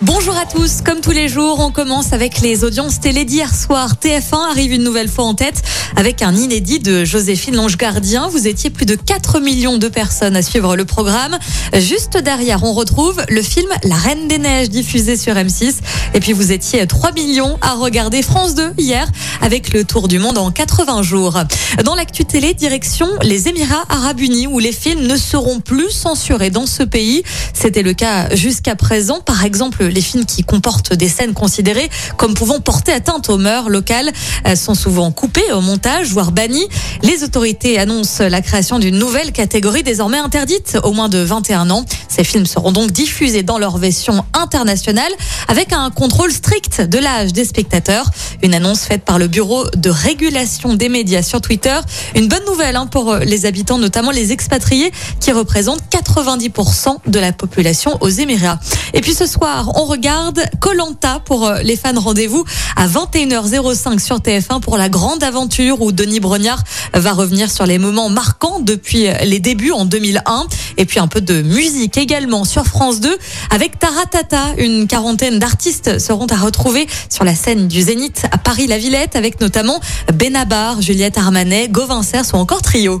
Bonjour à tous, comme tous les jours, on commence avec les audiences télé d'hier soir. TF1 arrive une nouvelle fois en tête avec un inédit de Joséphine Lange Gardien. Vous étiez plus de 4 millions de personnes à suivre le programme. Juste derrière, on retrouve le film La Reine des Neiges diffusé sur M6. Et puis vous étiez 3 millions à regarder France 2 hier avec le tour du monde en 80 jours. Dans l'actu télé, direction les Émirats Arabes Unis où les films ne seront plus censurés dans ce pays. C'était le cas jusqu'à présent. Par exemple, les films qui comportent des scènes considérées comme pouvant porter atteinte aux mœurs locales euh, sont souvent coupés au montage, voire bannis. Les autorités annoncent la création d'une nouvelle catégorie désormais interdite aux moins de 21 ans. Ces films seront donc diffusés dans leur version internationale avec un contrôle strict de l'âge des spectateurs. Une annonce faite par le Bureau de régulation des médias sur Twitter. Une bonne nouvelle hein, pour les habitants, notamment les expatriés qui représentent 90% de la population aux Émirats. Et puis ce soir, on regarde Colanta pour euh, les fans. Rendez-vous à 21h05 sur TF1 pour la grande aventure où Denis Brognard va revenir sur les moments marquants depuis les débuts en 2001. Et puis un peu de musique également sur France 2 avec Taratata. Une quarantaine d'artistes seront à retrouver sur la scène du Zénith à Paris-La Villette avec notamment Benabar, Juliette Armanet, Gauvin Cers ou encore Trio.